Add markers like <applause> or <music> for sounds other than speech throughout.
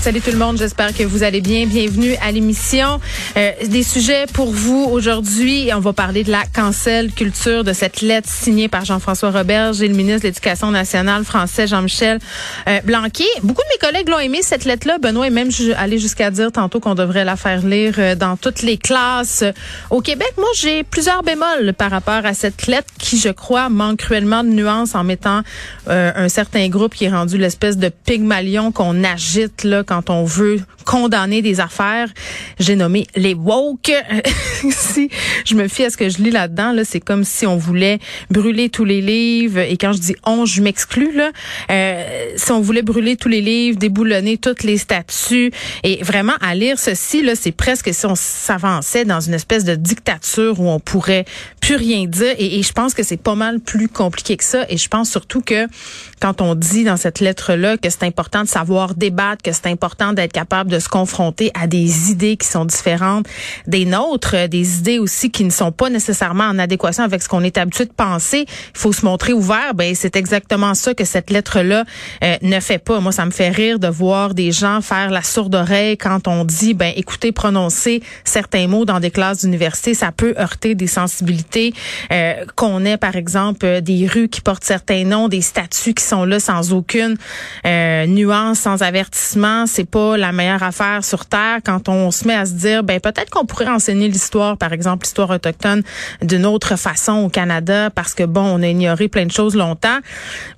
Salut tout le monde, j'espère que vous allez bien. Bienvenue à l'émission. Euh, des sujets pour vous aujourd'hui. On va parler de la cancel culture, de cette lettre signée par Jean-François Roberge et le ministre de l'Éducation nationale français Jean-Michel euh, Blanquet. Beaucoup de mes collègues l'ont aimé cette lettre-là. Benoît est même allé jusqu'à dire tantôt qu'on devrait la faire lire euh, dans toutes les classes au Québec. Moi, j'ai plusieurs bémols par rapport à cette lettre qui, je crois, manque cruellement de nuances en mettant un certain groupe qui est rendu l'espèce de pygmalion qu'on agite là quand on veut condamner des affaires. J'ai nommé les woke. <laughs> si je me fie à ce que je lis là-dedans, là, c'est comme si on voulait brûler tous les livres. Et quand je dis on, je m'exclus là. Euh, si on voulait brûler tous les livres, déboulonner toutes les statues, et vraiment à lire ceci là, c'est presque si on s'avançait dans une espèce de dictature où on pourrait plus rien dire. Et, je pense que c'est pas mal plus compliqué que ça. Et je pense surtout que quand on dit dans cette lettre là que c'est important de savoir débattre, que c'est important d'être capable de se confronter à des idées qui sont différentes des nôtres, euh, des idées aussi qui ne sont pas nécessairement en adéquation avec ce qu'on est habitué de penser. Il faut se montrer ouvert. Ben c'est exactement ça que cette lettre-là euh, ne fait pas. Moi, ça me fait rire de voir des gens faire la sourde oreille quand on dit, ben écoutez, prononcer certains mots dans des classes d'université, ça peut heurter des sensibilités. Euh, qu'on ait par exemple des rues qui portent certains noms, des statues qui sont là sans aucune nuance, sans avertissement, c'est pas la meilleure affaire sur terre quand on se met à se dire ben peut-être qu'on pourrait enseigner l'histoire par exemple l'histoire autochtone d'une autre façon au Canada parce que bon on a ignoré plein de choses longtemps.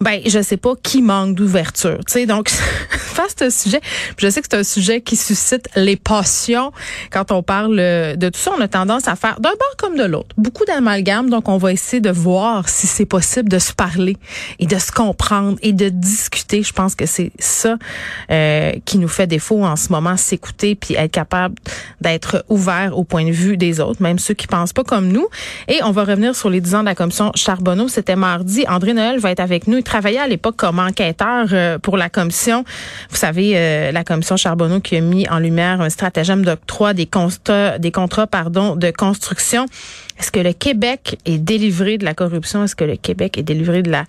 Ben je sais pas qui manque d'ouverture tu sais. Donc <laughs> face à ce sujet je sais que c'est un sujet qui suscite les passions quand on parle de tout ça. On a tendance à faire d'un bord comme de l'autre. Beaucoup d'amalgames. Donc on va essayer de voir si c'est possible de se parler et de se comprendre et de discuter. Je pense que c'est ça euh, qui nous fait défaut en ce moment, s'écouter puis être capable d'être ouvert au point de vue des autres, même ceux qui pensent pas comme nous. Et on va revenir sur les 10 ans de la commission Charbonneau. C'était mardi. André Noël va être avec nous. Il travaillait à l'époque comme enquêteur euh, pour la commission. Vous savez, euh, la commission Charbonneau qui a mis en lumière un stratagème d'octroi des des contrats, pardon, de construction. Est-ce que le Québec est délivré de la corruption? Est-ce que le Québec est délivré de la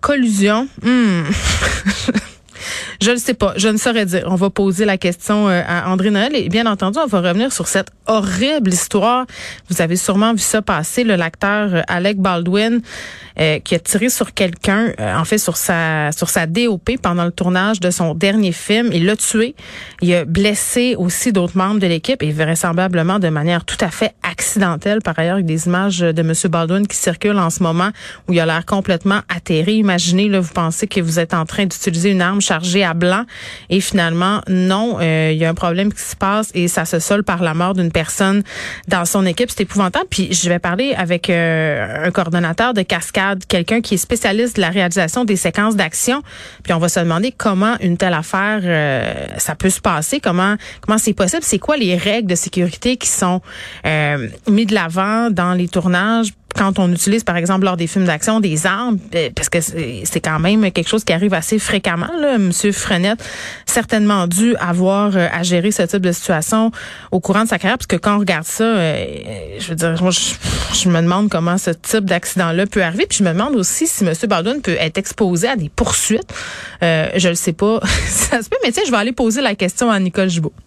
collusion? Hmm. <laughs> Je ne sais pas. Je ne saurais dire. On va poser la question euh, à André Noël et bien entendu, on va revenir sur cette horrible histoire. Vous avez sûrement vu ça passer, l'acteur euh, Alec Baldwin euh, qui a tiré sur quelqu'un, en fait sur sa sur sa DOP pendant le tournage de son dernier film. Il l'a tué. Il a blessé aussi d'autres membres de l'équipe et vraisemblablement de manière tout à fait accidentelle. Par ailleurs, avec des images de M. Baldwin qui circulent en ce moment où il a l'air complètement atterré. Imaginez, là, vous pensez que vous êtes en train d'utiliser une arme chargée à blanc et finalement, non, euh, il y a un problème qui se passe et ça se solde par la mort d'une personne dans son équipe. C'est épouvantable. Puis je vais parler avec euh, un coordonnateur de cascade, quelqu'un qui est spécialiste de la réalisation des séquences d'action. Puis on va se demander comment une telle affaire, euh, ça peut se passer, comment comment c'est possible, c'est quoi les règles de sécurité qui sont mises de l'avant dans les tournages? Quand on utilise, par exemple, lors des films d'action, des armes, euh, parce que c'est quand même quelque chose qui arrive assez fréquemment. Là. Monsieur Frenette, certainement dû avoir euh, à gérer ce type de situation au courant de sa carrière, parce que quand on regarde ça, euh, je veux dire, moi, je, me demande comment ce type d'accident-là peut arriver, puis je me demande aussi si Monsieur Baldwin peut être exposé à des poursuites. je ne sais pas <laughs> ça se peut, mais tiens, je vais aller poser la question à Nicole Gibault.